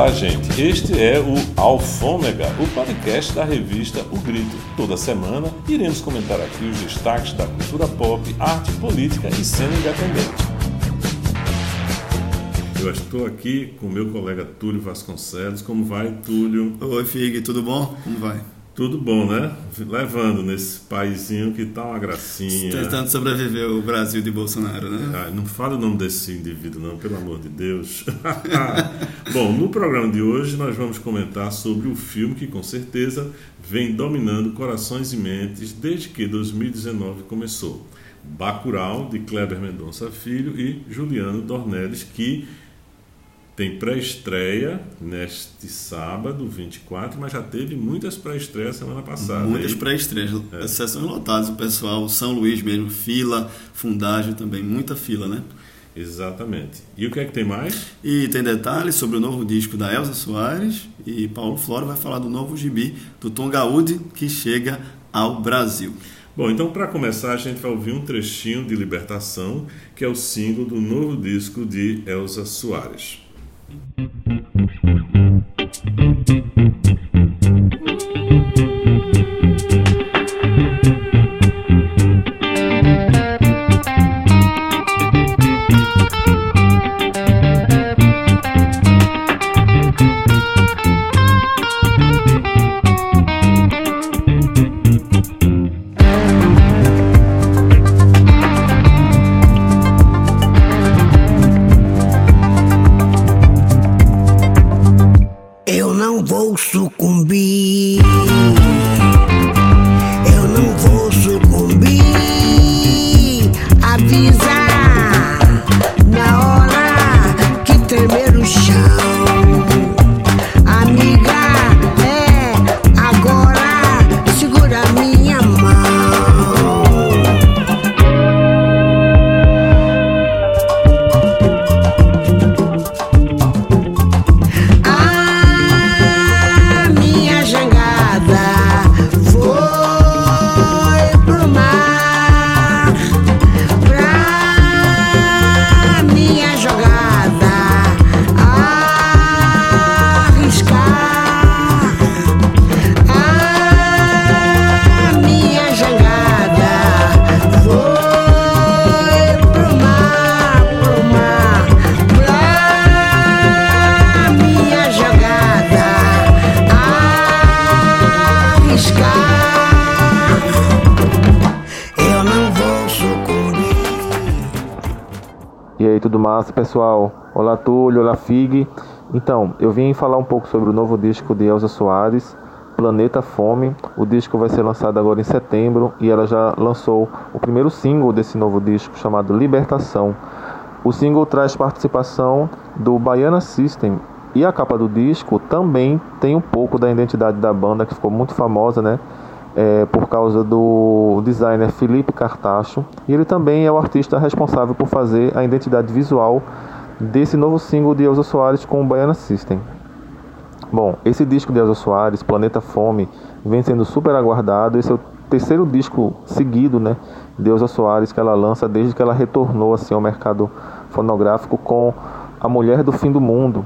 Olá, gente. Este é o Alfômega, o podcast da revista O Grito. Toda semana iremos comentar aqui os destaques da cultura pop, arte, política e cena independente. Eu estou aqui com meu colega Túlio Vasconcelos. Como vai, Túlio? Oi, Fig, tudo bom? Como vai? Tudo bom, né? Levando nesse paizinho que tá uma gracinha. Tentando sobreviver o Brasil de Bolsonaro, né? Ah, não fala o nome desse indivíduo, não, pelo amor de Deus. bom, no programa de hoje nós vamos comentar sobre o filme que com certeza vem dominando corações e mentes desde que 2019 começou. Bacurau, de Kleber Mendonça Filho e Juliano Dornelles, que tem pré-estreia neste sábado, 24, mas já teve muitas pré-estreias semana passada. Muitas pré-estreias, é. sessões lotadas, o pessoal, São Luís mesmo, fila, fundágio também, muita fila, né? Exatamente. E o que é que tem mais? E tem detalhes sobre o novo disco da Elza Soares e Paulo Flora vai falar do novo gibi do Tom Gaúde que chega ao Brasil. Bom, então para começar a gente vai ouvir um trechinho de Libertação, que é o símbolo do novo disco de Elza Soares. Mm-hmm. sucumbir. Massa, pessoal. Olá, Túlio. Olá, Fig. Então, eu vim falar um pouco sobre o novo disco de Elza Soares, Planeta Fome. O disco vai ser lançado agora em setembro e ela já lançou o primeiro single desse novo disco, chamado Libertação. O single traz participação do Baiana System e a capa do disco também tem um pouco da identidade da banda, que ficou muito famosa, né? É, por causa do designer Felipe Cartacho, e ele também é o artista responsável por fazer a identidade visual desse novo single de Elza Soares com o Baiana System. Bom, esse disco de Elza Soares, Planeta Fome, vem sendo super aguardado. Esse é o terceiro disco seguido, né, de Elza Soares que ela lança desde que ela retornou assim ao mercado fonográfico com A Mulher do Fim do Mundo.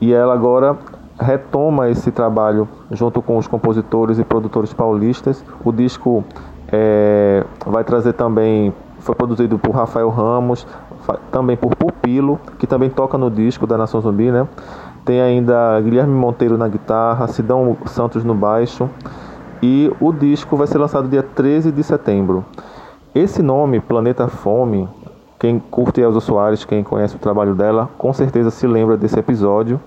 E ela agora retoma esse trabalho junto com os compositores e produtores paulistas. O disco é, vai trazer também, foi produzido por Rafael Ramos, também por Pupilo, que também toca no disco da Nação Zumbi, né? Tem ainda Guilherme Monteiro na guitarra, Sidão Santos no baixo. E o disco vai ser lançado dia 13 de setembro. Esse nome, Planeta Fome, quem curte Elza Soares, quem conhece o trabalho dela, com certeza se lembra desse episódio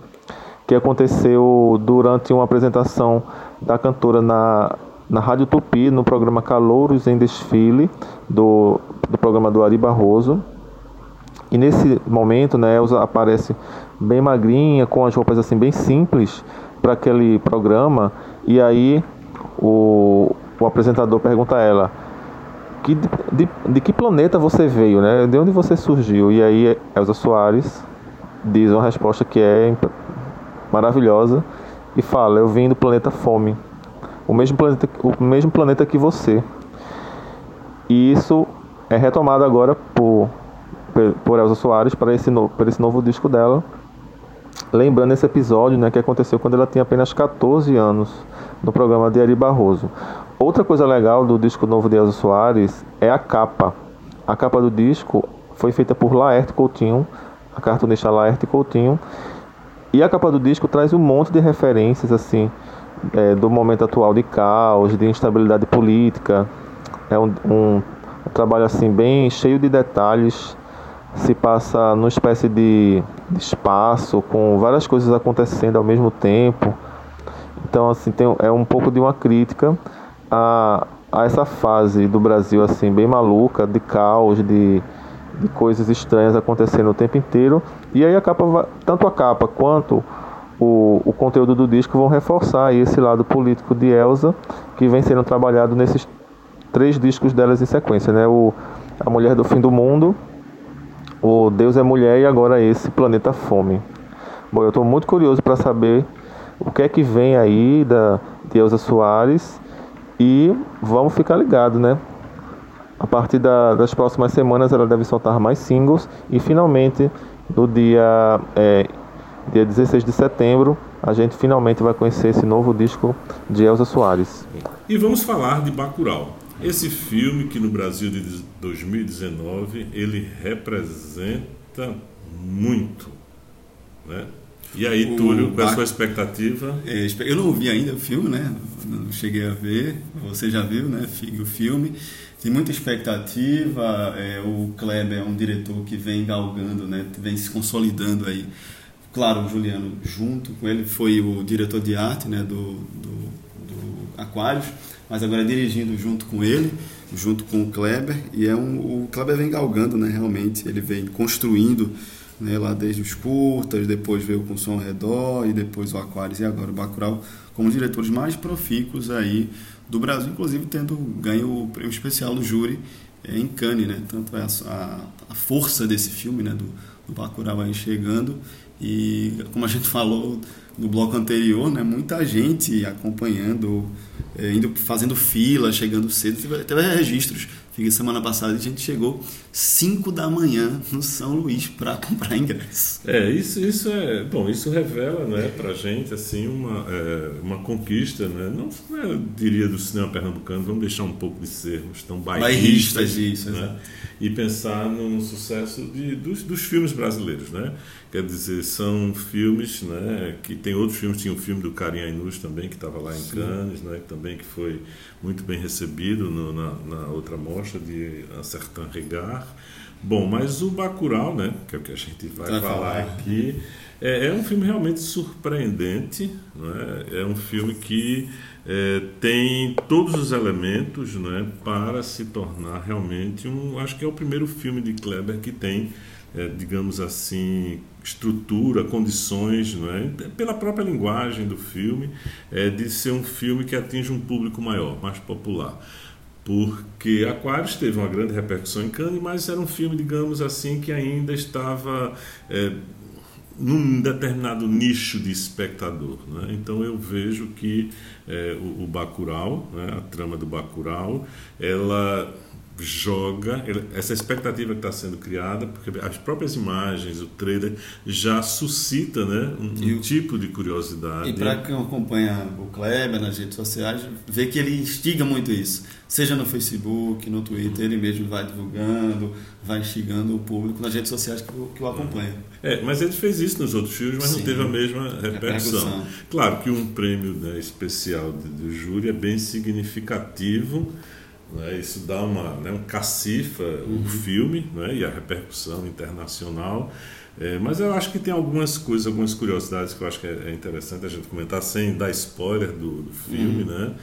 que aconteceu durante uma apresentação da cantora na, na Rádio Tupi, no programa Calouros em Desfile, do, do programa do Ari Barroso. E nesse momento, né, Elza aparece bem magrinha, com as roupas assim bem simples para aquele programa. E aí o, o apresentador pergunta a ela: que, de, de, de, que planeta você veio, né? De onde você surgiu? E aí Elza Soares diz uma resposta que é maravilhosa e fala: Eu vim do planeta Fome, o mesmo planeta, o mesmo planeta que você. E isso é retomado agora por, por Elza Soares para esse, no, para esse novo disco dela. lembrando esse episódio né, que aconteceu quando ela tinha apenas 14 anos no programa de Ari Barroso. Outra coisa legal do disco novo de Elza Soares é a capa. A capa do disco foi feita por Laerte Coutinho, a cartunista Laerte Coutinho, e a capa do disco traz um monte de referências assim é, do momento atual de caos, de instabilidade política. É um, um, trabalho assim bem cheio de detalhes se passa numa espécie de, de espaço com várias coisas acontecendo ao mesmo tempo. Então assim tem, é um pouco de uma crítica a, a essa fase do Brasil assim bem maluca, de caos, de, de coisas estranhas acontecendo o tempo inteiro. E aí a capa, tanto a capa quanto o, o conteúdo do disco vão reforçar esse lado político de Elsa, que vem sendo trabalhado nesses três discos delas em sequência, né? O A Mulher do Fim do Mundo, o Deus é Mulher e agora esse Planeta Fome. Bom, eu estou muito curioso para saber o que é que vem aí da de Elza Soares e vamos ficar ligado, né? A partir da, das próximas semanas ela deve soltar mais singles e finalmente no dia, é, dia 16 de setembro a gente finalmente vai conhecer esse novo disco de Elza Soares. E vamos falar de Bacurau. Esse filme que no Brasil de 2019 ele representa muito, né? E aí, Túlio, qual é a sua expectativa? É, eu não vi ainda o filme, né? Não cheguei a ver. Você já viu, né? O filme. Tem muita expectativa. É, o Kleber é um diretor que vem galgando, né? Vem se consolidando aí. Claro, o Juliano, junto com ele, foi o diretor de arte né? do, do, do Aquários mas agora dirigindo junto com ele, junto com o Kleber, e é um, o Kleber vem galgando, né, realmente, ele vem construindo né, lá desde os curtas, depois veio com o Som ao Redor, e depois o Aquários e agora o Bacurau, como diretores mais profícuos aí do Brasil, inclusive tendo ganho o prêmio especial do júri é, em Cannes, né, tanto é a, a, força desse filme, né, do, do Bacurau aí chegando, e como a gente falou no bloco anterior, né, muita gente acompanhando é, indo fazendo fila, chegando cedo. Teve, teve registros. Fiquei semana passada a gente chegou 5 da manhã no São Luís para comprar ingresso. É, isso, isso é. Bom, isso revela né, para gente assim, uma, é, uma conquista, né? Não, não é, eu diria do cinema pernambucano, vamos deixar um pouco de sermos tão bairristas. bairristas isso, né? E pensar no sucesso de, dos, dos filmes brasileiros, né? Quer dizer, são filmes, né, que tem outros filmes, tinha o um filme do Karim Ainus também, que estava lá em Sim. Cannes, né, também que foi muito bem recebido no, na, na, outra mostra de Un Certain Regard. Bom, mas o Bacurau, né, que é o que a gente vai, vai falar, falar aqui, é, é, um filme realmente surpreendente, né, é um filme que é, tem todos os elementos né, para se tornar realmente um. Acho que é o primeiro filme de Kleber que tem é, digamos assim, estrutura, condições, não é? pela própria linguagem do filme, é, de ser um filme que atinge um público maior, mais popular. Porque Aquários teve uma grande repercussão em Cannes, mas era um filme, digamos assim, que ainda estava é, num determinado nicho de espectador. Né? Então eu vejo que é, o, o Bacurau, né, a trama do Bacurau, ela joga essa expectativa que está sendo criada, porque as próprias imagens, o trailer já suscita né, um, um tipo de curiosidade. E para quem acompanha o Kleber nas redes sociais, vê que ele instiga muito isso. Seja no Facebook, no Twitter, ele mesmo vai divulgando, vai instigando o público nas redes sociais que o, que o acompanha. É, mas ele fez isso nos outros filmes, mas Sim. não teve a mesma repercussão. repercussão. Claro que um prêmio né, especial do, do júri é bem significativo né? Isso dá uma, né, um cacifa uhum. o filme né, e a repercussão internacional. É, mas eu acho que tem algumas coisas, algumas curiosidades que eu acho que é, é interessante a gente comentar, sem dar spoiler do, do filme, uhum. né?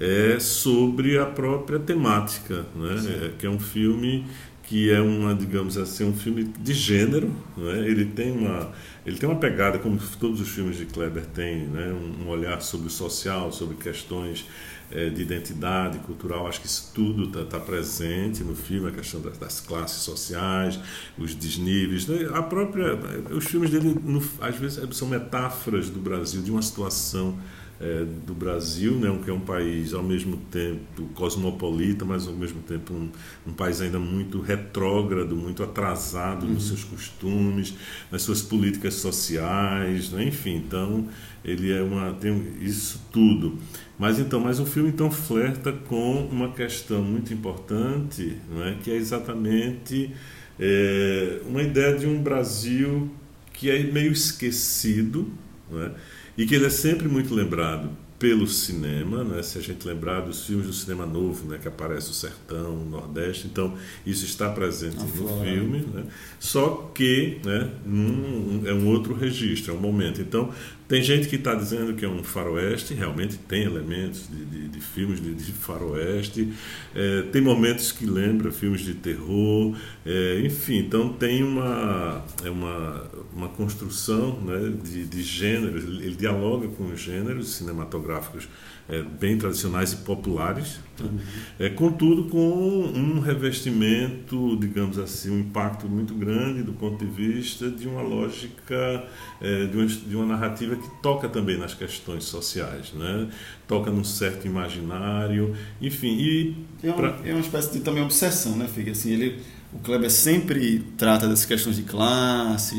É sobre a própria temática, né? É, que é um filme que é uma, digamos assim, um filme de gênero, né? Ele tem uma ele tem uma pegada como todos os filmes de Kleber têm, né? Um, um olhar sobre o social, sobre questões é, de identidade cultural, acho que isso tudo está tá presente no filme, a questão das, das classes sociais, os desníveis, né? a própria, os filmes dele no, às vezes são metáforas do Brasil, de uma situação é, do Brasil, né, que é um país ao mesmo tempo cosmopolita, mas ao mesmo tempo um, um país ainda muito retrógrado, muito atrasado uhum. nos seus costumes, nas suas políticas sociais, né, enfim, então ele é uma tem isso tudo. Mas então, mas o filme então flerta com uma questão muito importante, não é, que é exatamente é, uma ideia de um Brasil que é meio esquecido, não é? e que ele é sempre muito lembrado pelo cinema, né? se a gente lembrar dos filmes do cinema novo, né? que aparece o sertão, o nordeste, então isso está presente no flora. filme, né? só que né? Num, é um outro registro, é um momento. Então tem gente que está dizendo que é um faroeste, realmente tem elementos de, de, de filmes de, de faroeste, é, tem momentos que lembra filmes de terror, é, enfim, então tem uma, é uma, uma construção né, de, de gêneros, ele dialoga com os gêneros cinematográficos é, bem tradicionais e populares, uhum. é, contudo com um revestimento, digamos assim, um impacto muito grande do ponto de vista de uma lógica, é, de, uma, de uma narrativa que toca também nas questões sociais, né? toca num certo imaginário, enfim. E é, pra... é uma espécie de também obsessão, né, Figue? Assim, ele, o Kleber sempre trata dessas questões de classe,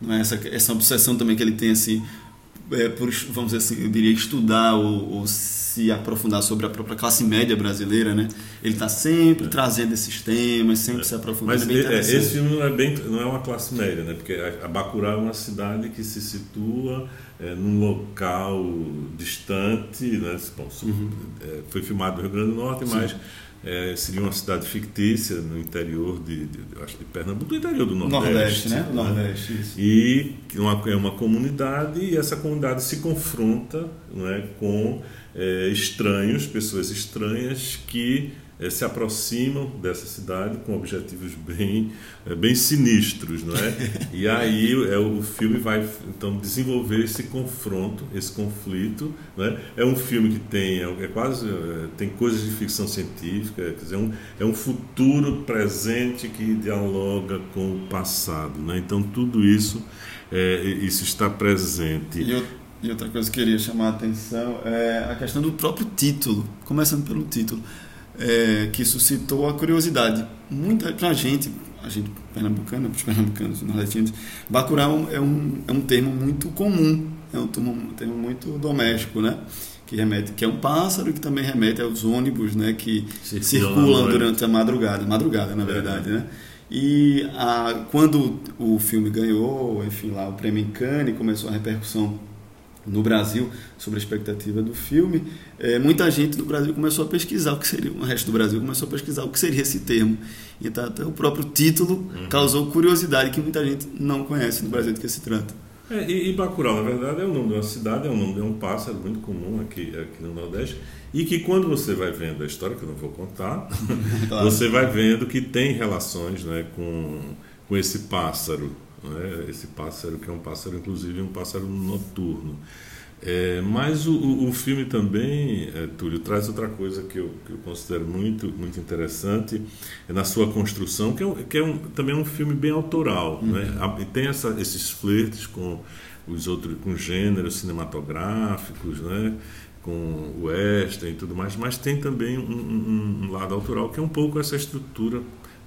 não é? essa, essa obsessão também que ele tem assim é, por, vamos dizer assim, eu diria estudar ou, ou, se aprofundar sobre a própria classe média brasileira, né? Ele está sempre é. trazendo esses temas, sempre é. se aprofundando. Mas é, esse filme não é bem, não é uma classe média, né? Porque a Bacurau é uma cidade que se situa é, num local distante, né? Bom, uhum. É, foi filmado no Rio Grande do Norte, Sim. mas é, seria uma cidade fictícia no interior de, de, acho de Pernambuco, do interior do Nordeste. Nordeste, né? né? Nordeste, isso. E uma, é uma comunidade e essa comunidade se confronta não é, com é, estranhos, pessoas estranhas que se aproximam dessa cidade com objetivos bem, é, bem sinistros, não é? E aí é, o filme vai então desenvolver esse confronto, esse conflito, não é? É um filme que tem é, quase é, tem coisas de ficção científica, quer dizer, é um, é um futuro presente que dialoga com o passado, né? Então tudo isso é, isso está presente. E, e outra coisa que eu queria chamar a atenção é a questão do próprio título, começando pelo título é, que suscitou a curiosidade. Muita pra gente, a gente pernambucana, para os pernambucanos nordestinos, Bacurau é um, é um termo muito comum, é um termo, um termo muito doméstico, né? Que remete, que é um pássaro que também remete aos ônibus, né? Que circulam, circulam durante a madrugada, madrugada na verdade, é. né? E a, quando o filme ganhou, enfim, lá o prêmio em Cannes, começou a repercussão no Brasil sobre a expectativa do filme, é, muita gente do Brasil começou a pesquisar o que seria, o resto do Brasil começou a pesquisar o que seria esse termo. Então, até o próprio título uhum. causou curiosidade que muita gente não conhece no Brasil do que se trata. É, e, e Bacurau, na verdade, é o nome de uma cidade, é o nome de um pássaro muito comum aqui, aqui no Nordeste, e que quando você vai vendo a história, que eu não vou contar, claro. você vai vendo que tem relações né, com, com esse pássaro né? esse pássaro que é um pássaro, inclusive um pássaro noturno. É, mas o, o, filme também, é, Túlio, traz outra coisa que eu, que eu, considero muito, muito interessante é na sua construção, que é, que é um, também é um filme bem autoral. Uhum. Né? E tem essa, esses flertes com os outros com gêneros cinematográficos, né? com o western e tudo mais, mas tem também um, um, um lado autoral que é um pouco essa estrutura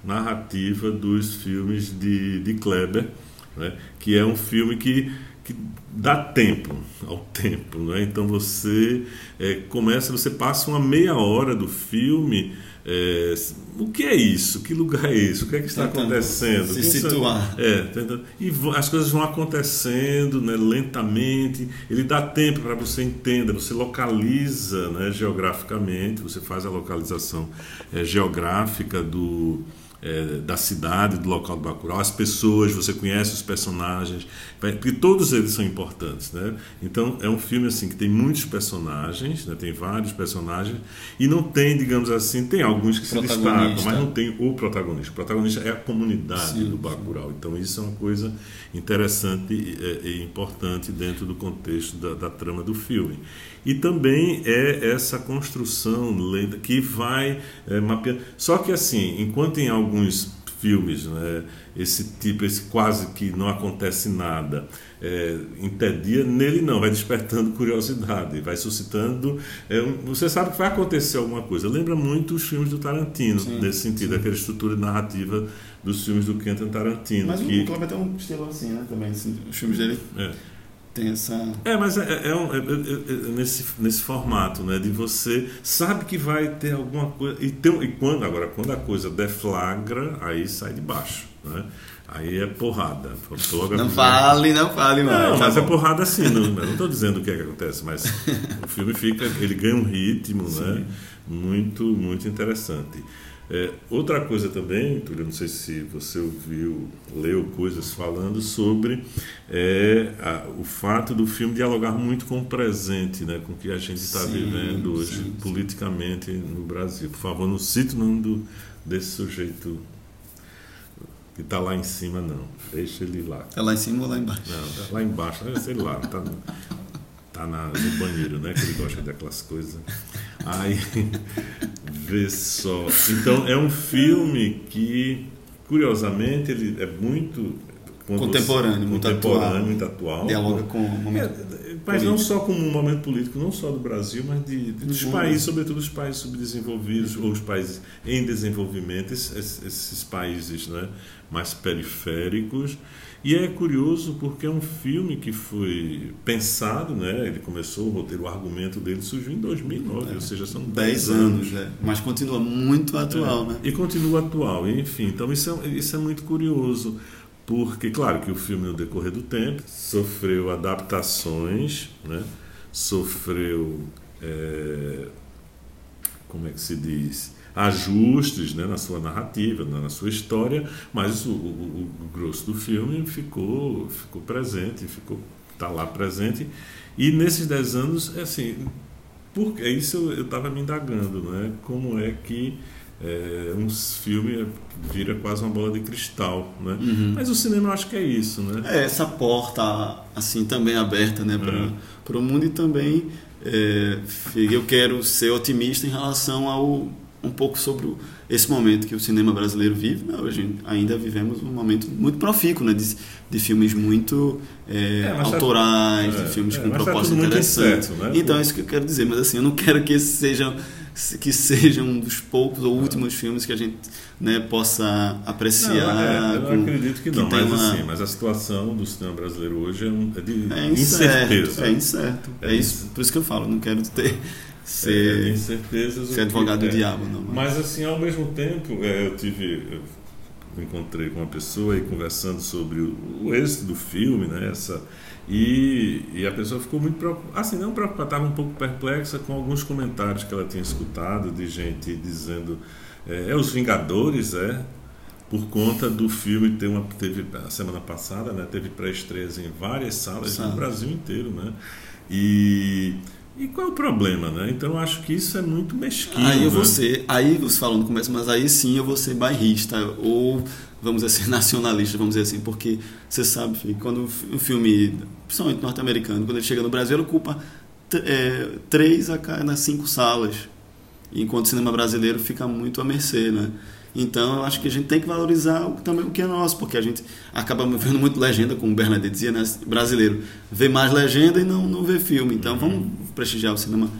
narrativa dos filmes de, de Kleber, né? que é um filme que, que dá tempo ao tempo. Né? Então você é, começa, você passa uma meia hora do filme. É, o que é isso? Que lugar é isso? O que é que está tentando acontecendo? Se situar. É, tentando, e as coisas vão acontecendo né, lentamente. Ele dá tempo para você entender, você localiza né, geograficamente, você faz a localização é, geográfica do, é, da cidade, do local do Bacurau, as pessoas, você conhece os personagens, porque todos eles são importantes, né? Então é um filme assim que tem muitos personagens, né? tem vários personagens e não tem, digamos assim, tem alguns que se destacam, mas não tem o protagonista. O protagonista é a comunidade sim, do Bacurau. Então isso é uma coisa interessante e, e importante dentro do contexto da, da trama do filme. E também é essa construção lenta que vai é, mapeando. Só que assim, enquanto em alguns filmes, né? esse tipo, esse quase que não acontece nada, é, entedia, nele não, vai despertando curiosidade, vai suscitando. É, você sabe que vai acontecer alguma coisa. Lembra muito os filmes do Tarantino, sim, nesse sentido, sim. aquela estrutura narrativa dos filmes do Quentin Tarantino. Mas que... o Cleber tem um estilo assim, né? Também, assim, os filmes dele. É tem essa. É, mas é, é, um, é, é, é, nesse, nesse formato, né? De você sabe que vai ter alguma coisa. E, tem, e quando, agora, quando a coisa deflagra, aí sai de baixo. Né? Aí é porrada. Não fale, não fale mais. Não, mas tá é porrada assim. Não, não estou dizendo o que é que acontece, mas o filme fica. Ele ganha um ritmo, né? Muito, muito interessante. É, outra coisa também, Túlio, não sei se você ouviu, leu coisas falando sobre é, a, o fato do filme dialogar muito com o presente, né, com o que a gente está vivendo hoje sim, politicamente sim. no Brasil. Por favor, não cite o nome do, desse sujeito que está lá em cima, não. Deixa ele lá. É lá em cima ou lá embaixo? Não, tá lá embaixo, sei lá, está no, tá na, no banheiro, né, que ele gosta daquelas coisas. Aí, vê só. Então, é um filme que, curiosamente, ele é muito contemporâneo, muito contemporâneo, atual. muito atual. Dialoga com o momento é, Mas não só com o momento político, não só do Brasil, mas de, de dos uhum. países, sobretudo os países subdesenvolvidos ou os países em desenvolvimento, esses, esses países né, mais periféricos. E é curioso porque é um filme que foi pensado, né? Ele começou o roteiro, o argumento dele surgiu em 2009, é, ou seja, são 10 anos. anos é. Mas continua muito atual, é, né? E continua atual, enfim. Então isso é, isso é muito curioso, porque, claro, que o filme, no decorrer do tempo, sofreu adaptações, né? Sofreu. É, como é que se diz? ajustes né, na sua narrativa, na sua história, mas o, o, o grosso do filme ficou, ficou presente, ficou está lá presente. E nesses dez anos, é assim, porque é isso eu estava me indagando, né? Como é que é, um filme vira quase uma bola de cristal, né? Uhum. Mas o cinema eu acho que é isso, né? É essa porta assim também aberta, né, para o é. mundo e também é, eu quero ser otimista em relação ao um pouco sobre esse momento que o cinema brasileiro vive. Né? Hoje ainda vivemos um momento muito profícuo, né? de, de filmes muito é, é, autorais, tá, de filmes é, com tá propósito interessante. Né? Então é isso que eu quero dizer. Mas assim, eu não quero que esse seja que seja um dos poucos ou últimos filmes que a gente né, possa apreciar. Não, é, eu com, acredito que, que não, mas, uma... assim, mas a situação do cinema brasileiro hoje é, um, é de é incerto, incerteza. É incerto. É, isso, por isso que eu falo, não quero ter ser, é, incertezas ser advogado do é. diabo. Não, mas... mas assim, ao mesmo tempo, é, eu tive. Eu encontrei com uma pessoa e conversando sobre o, o êxito do filme, né? Essa, e, e a pessoa ficou muito preocupada, assim, não preocupada, estava um pouco perplexa com alguns comentários que ela tinha escutado de gente dizendo: é, é os Vingadores, é? Por conta do filme ter uma teve a semana passada, né? Teve pré-estreias em várias salas Sabe. no Brasil inteiro, né? E e qual é o problema, né? Então eu acho que isso é muito mesquinho. Aí eu vou né? ser, aí você falou no começo, mas aí sim eu vou ser bairrista ou vamos dizer assim, nacionalista, vamos dizer assim, porque você sabe, filho, quando o filme, principalmente norte-americano, quando ele chega no Brasil, ele ocupa é, três a cada cinco salas, enquanto o cinema brasileiro fica muito à mercê, né? Então, eu acho que a gente tem que valorizar também o que é nosso, porque a gente acaba vendo muito legenda, como o Bernadette dizia, né? brasileiro vê mais legenda e não, não vê filme. Então, uhum. vamos prestigiar o cinema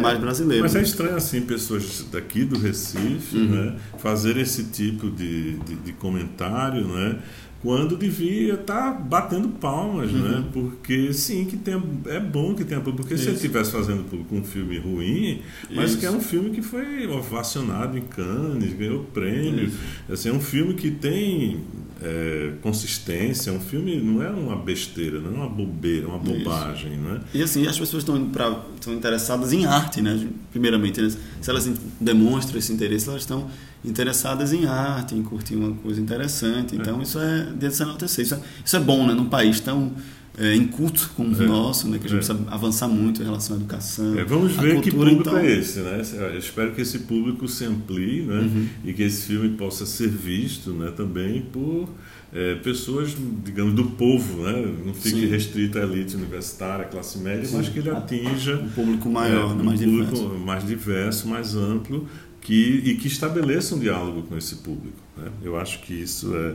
mais brasileiro. Mas é estranho, assim, pessoas daqui do Recife uhum. né, fazer esse tipo de, de, de comentário, né? Quando devia estar tá batendo palmas, né? uhum. né? Porque sim, que tem, é bom que tenha público. Porque Isso. se ele estivesse fazendo público um filme ruim, mas Isso. que é um filme que foi ovacionado em Cannes, ganhou prêmio. Assim, é um filme que tem é, consistência, é um filme não é uma besteira, não é uma bobeira, é uma bobagem, Isso. né? E assim, as pessoas estão, pra, estão interessadas em arte, né? Primeiramente, né? se elas demonstram esse interesse, elas estão interessadas em arte, em curtir uma coisa interessante. Então, é. isso é de se enaltecer. Isso é, isso é bom, né? Num país tão é, inculto como o é. nosso, né? que a gente é. precisa avançar muito em relação à educação. É, vamos ver cultura, que público então... é esse. Né? Eu espero que esse público se amplie né? Uhum. e que esse filme possa ser visto né? também por é, pessoas, digamos, do povo, né? não fique Sim. restrito à elite universitária, à classe média, Sim. mas que ele atinja um público maior, é, um mais público diverso. mais diverso, mais amplo que, e que estabeleça um diálogo com esse público. Né? Eu acho que isso é,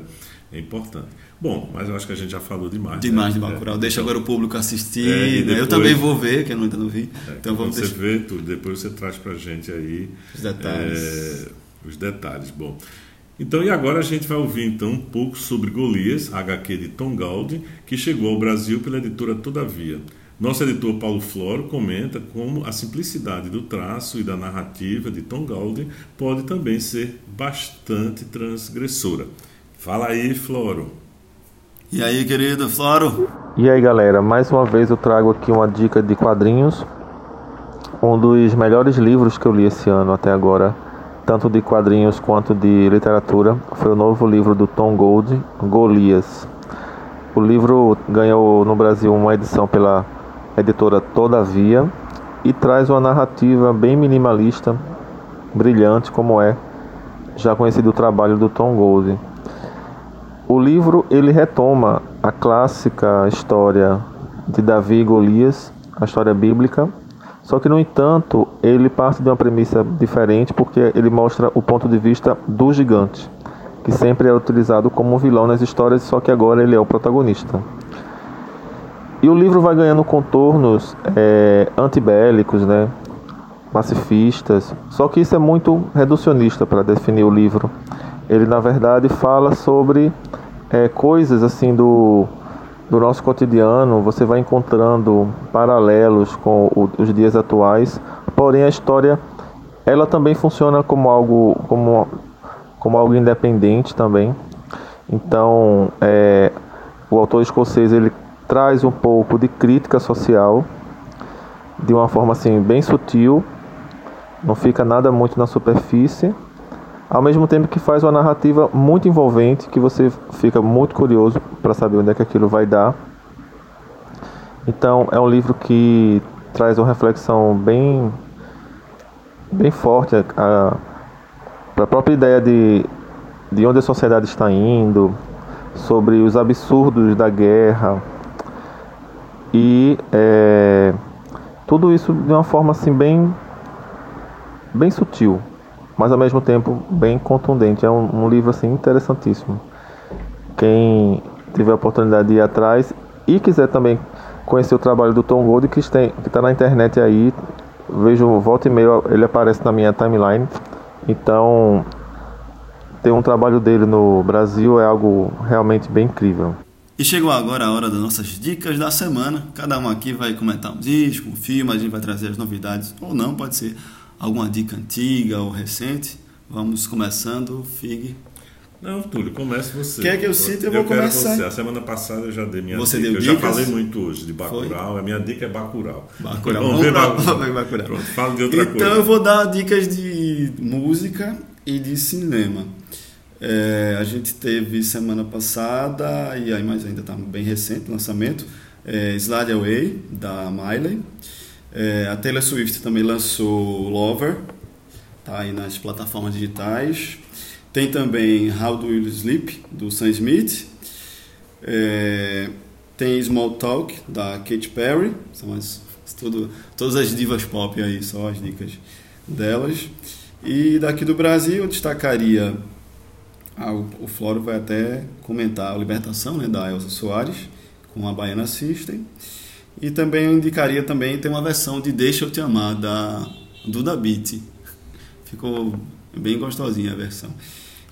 é, importante. Bom, mas eu acho que a gente já falou demais. Demais né? de Bacurau. É, Deixa então, agora o público assistir. É, depois, eu também vou ver, que eu ainda não vi. É, então vamos você vê tudo, depois você traz para a gente aí os detalhes. É, os detalhes. Bom, então e agora a gente vai ouvir então um pouco sobre Golias, HQ de Tom Galdi, que chegou ao Brasil pela editora Todavia. Nosso editor Paulo Floro comenta como a simplicidade do traço e da narrativa de Tom Galdi pode também ser bastante transgressora. Fala aí, Floro. E aí, querido Floro? E aí, galera, mais uma vez eu trago aqui uma dica de quadrinhos. Um dos melhores livros que eu li esse ano até agora, tanto de quadrinhos quanto de literatura, foi o novo livro do Tom Gold, Golias. O livro ganhou no Brasil uma edição pela editora Todavia e traz uma narrativa bem minimalista, brilhante como é já conhecido o trabalho do Tom Gold. O livro ele retoma a clássica história de Davi e Golias, a história bíblica, só que no entanto ele parte de uma premissa diferente porque ele mostra o ponto de vista do gigante, que sempre é utilizado como um vilão nas histórias, só que agora ele é o protagonista. E o livro vai ganhando contornos é, antibélicos, né? pacifistas. Só que isso é muito reducionista para definir o livro. Ele, na verdade, fala sobre é, coisas assim do, do nosso cotidiano. Você vai encontrando paralelos com o, os dias atuais. Porém, a história ela também funciona como algo, como, como algo independente também. Então, é, o autor escocês ele traz um pouco de crítica social de uma forma assim bem sutil, não fica nada muito na superfície, ao mesmo tempo que faz uma narrativa muito envolvente, que você fica muito curioso para saber onde é que aquilo vai dar. Então é um livro que traz uma reflexão bem bem forte para a própria ideia de, de onde a sociedade está indo, sobre os absurdos da guerra, e é, tudo isso de uma forma assim bem, bem sutil, mas ao mesmo tempo bem contundente. É um, um livro assim interessantíssimo. Quem tiver a oportunidade de ir atrás e quiser também conhecer o trabalho do Tom Gold, que está na internet aí, vejo volta e meia ele aparece na minha timeline. Então, ter um trabalho dele no Brasil é algo realmente bem incrível. E chegou agora a hora das nossas dicas da semana. Cada um aqui vai comentar um disco, um filme, a gente vai trazer as novidades, ou não, pode ser alguma dica antiga ou recente. Vamos começando, Fig. Não, Túlio, comece você. Quer que eu cite? Eu, eu vou começar. Você. A semana passada eu já dei minha você dica. Deu eu dicas? já falei muito hoje de Bacurau. A minha dica é Bacurau. Bacurau. Vamos, ver Bacurau. Bacurau. Pronto, fala de outra então, coisa. Então eu vou dar dicas de música e de cinema. É, a gente teve semana passada, e aí mais ainda está bem recente o lançamento, é, Slide Away, da Miley. É, a Taylor Swift também lançou Lover, tá aí nas plataformas digitais. Tem também How Do You Sleep, do Sam Smith. É, tem Small Talk, da Katy Perry. São as, tudo, todas as divas pop aí, só as dicas delas. E daqui do Brasil eu destacaria ah, o, o Floro vai até comentar a Libertação, né, da Elza Soares, com a Baiana System. E também eu indicaria também tem uma versão de Deixa Eu Te Amar, da Duda Beat. Ficou bem gostosinha a versão.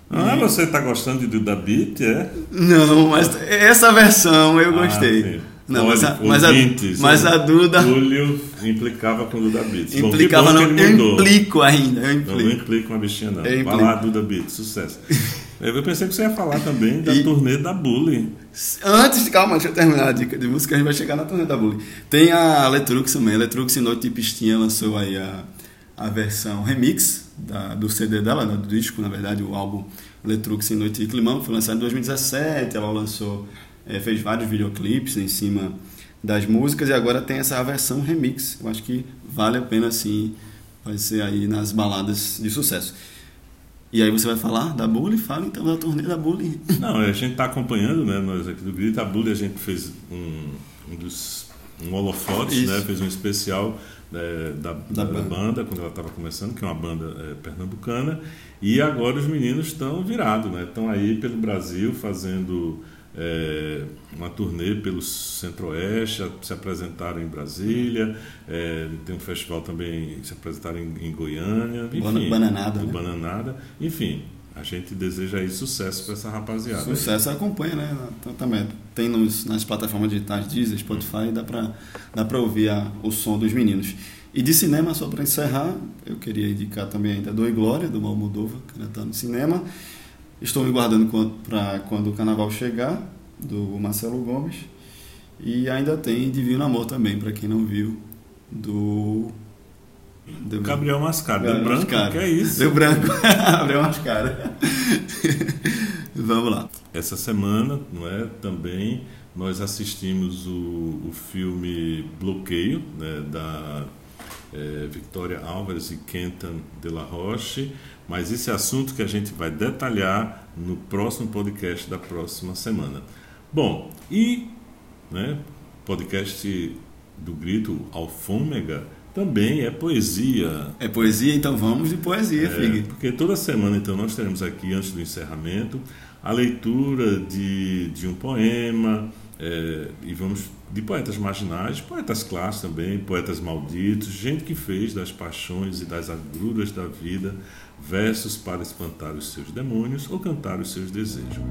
Ah, e... você está gostando de Duda Beat, é? Não, mas essa versão eu ah, gostei. Sim. Não, Olha, mas, a, mas, a, mas a Duda. Túlio implicava com Duda Beats. Implicava, bom, não. Eu implico ainda. Eu implico. Não, não implico com a bichinha, não. Vai lá, Duda Beats, sucesso. Eu pensei que você ia falar também da e... turnê da Bully. Antes, calma, deixa eu terminar a dica de música, a gente vai chegar na turnê da Bully. Tem a Letrux também. A Letrux Noite de Pistinha lançou aí a, a versão remix da, do CD dela, né, do disco, na verdade, o álbum Letrux em Noite de Climão, foi lançado em 2017. Ela lançou, é, fez vários videoclipes em cima das músicas e agora tem essa versão remix. Eu acho que vale a pena sim, vai ser aí nas baladas de sucesso. E aí você vai falar da Bully? Fala então da turnê da Bully. Não, a gente está acompanhando, né? Nós aqui do Grito, a Bully a gente fez um, um dos um holofotes, né? Fez um especial é, da, da, da, banda. quando ela estava começando, que é uma banda é, pernambucana. E agora os meninos estão virados, né? Estão aí pelo Brasil fazendo é, uma turnê pelo Centro-Oeste, se apresentaram em Brasília, é, tem um festival também, se apresentaram em, em Goiânia, enfim. Bananada. Né? Bananada. Enfim, a gente deseja aí sucesso para essa rapaziada. Sucesso aí. acompanha, né? Também tem nos, nas plataformas digitais Deezer, Spotify, dá para dá para ouvir a, o som dos meninos. E de cinema, só para encerrar, eu queria indicar também ainda Do e Glória, do Malmodova, que ainda está no cinema. Estou me guardando para quando o carnaval chegar, do Marcelo Gomes. E ainda tem Divino Amor também, para quem não viu, do. do Gabriel Mascaro. Deu branco? Mascaro. Que é isso? Deu branco. Gabriel Mascaro. Vamos lá. Essa semana, não é? Também nós assistimos o, o filme Bloqueio, né, da é, Victoria Álvares e Kenton de la Roche mas esse é assunto que a gente vai detalhar no próximo podcast da próxima semana. Bom, e né, podcast do Grito Alfômega também é poesia. É poesia, então vamos de poesia, é, Porque toda semana então nós teremos aqui, antes do encerramento, a leitura de, de um poema, é, e vamos de poetas marginais, poetas clássicos também, poetas malditos, gente que fez das paixões e das agruras da vida versos para espantar os seus demônios ou cantar os seus desejos.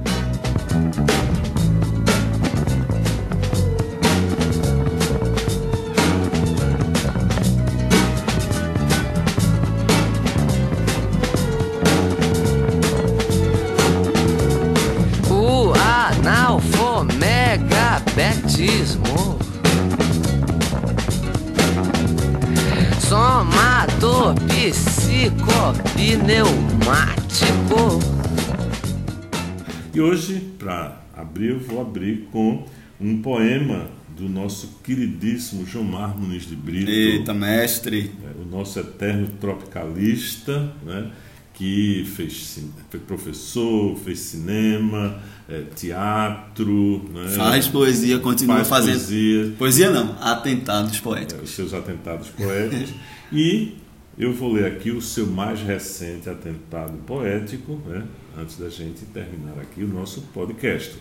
Vou abrir com um poema do nosso queridíssimo Jomar Muniz de Brito. Eita, mestre! É, o nosso eterno tropicalista, né? que fez, foi professor, fez cinema, é, teatro. Né? Faz poesia, continua Faz fazendo. Poesia. poesia não, atentados poéticos. É, os seus atentados poéticos. e eu vou ler aqui o seu mais recente atentado poético, né? antes da gente terminar aqui o nosso podcast,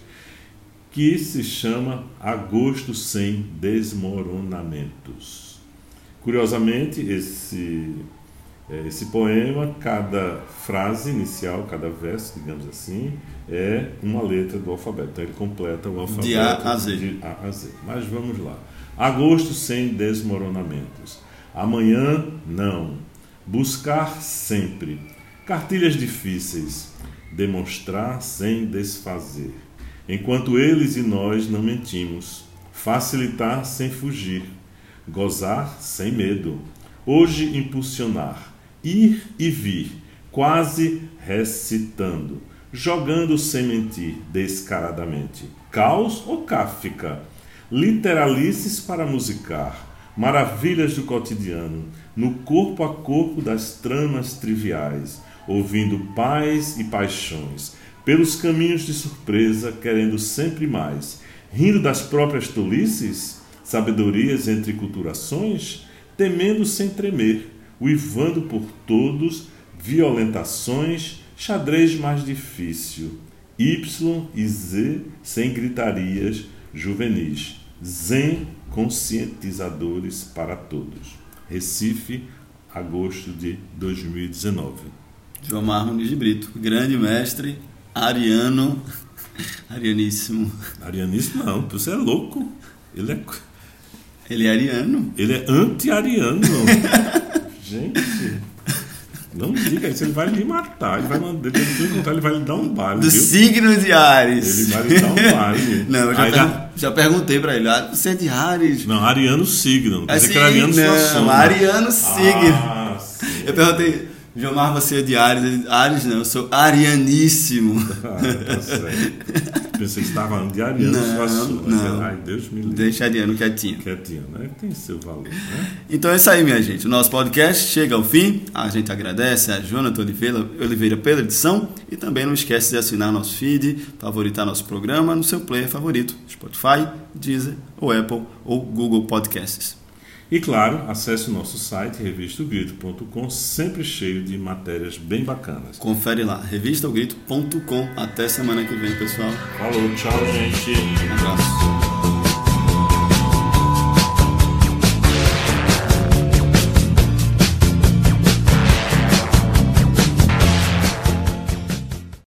que se chama Agosto Sem Desmoronamentos. Curiosamente, esse é, esse poema, cada frase inicial, cada verso, digamos assim, é uma letra do alfabeto. Então ele completa o alfabeto de A a Z. De a, a Z. Mas vamos lá. Agosto sem desmoronamentos. Amanhã, não. Buscar sempre. Cartilhas difíceis. Demonstrar sem desfazer. Enquanto eles e nós não mentimos. Facilitar sem fugir. Gozar sem medo. Hoje impulsionar ir e vir, quase recitando, jogando sem mentir descaradamente. Caos ou Kafka? Literalices para musicar, maravilhas do cotidiano, no corpo a corpo das tramas triviais, ouvindo paz e paixões, pelos caminhos de surpresa, querendo sempre mais, rindo das próprias tolices, sabedorias entre culturações, temendo sem tremer uivando por todos, violentações, xadrez mais difícil, Y e Z sem gritarias, juvenis, Zen conscientizadores para todos. Recife, agosto de 2019. João Marmon de Brito, grande mestre, ariano, arianíssimo. Arianíssimo não, você é louco. Ele é. Ele é ariano. Ele é anti-ariano. Gente, não diga isso, ele vai lhe matar, ele vai mandar, ele vai lhe dar um baile. Do viu? signo de Ares. Ele vai lhe dar um baile. Não, eu já, Aí, já perguntei pra ele, ah, você é de Ares? Não, Ariano signo, não quer dizer que era Ariano não, Ariano signo. Ah, eu perguntei, Jomar, você é de Ares? Ares não, eu sou arianíssimo. Ah, tá certo. Pensei que estava de Ariano não, não. Ai, Deus me livre. Deixa Ariano quietinho. Quietinho, né? Tem seu valor, né? Então é isso aí, minha gente. O nosso podcast chega ao fim. A gente agradece a Jonathan Oliveira, Oliveira pela edição. E também não esquece de assinar nosso feed, favoritar nosso programa no seu player favorito. Spotify, Deezer, ou Apple ou Google Podcasts. E claro, acesse o nosso site revistogrito.com, sempre cheio de matérias bem bacanas. Confere lá, revistaogrito.com. Até semana que vem, pessoal. Falou, tchau, gente. Um abraço.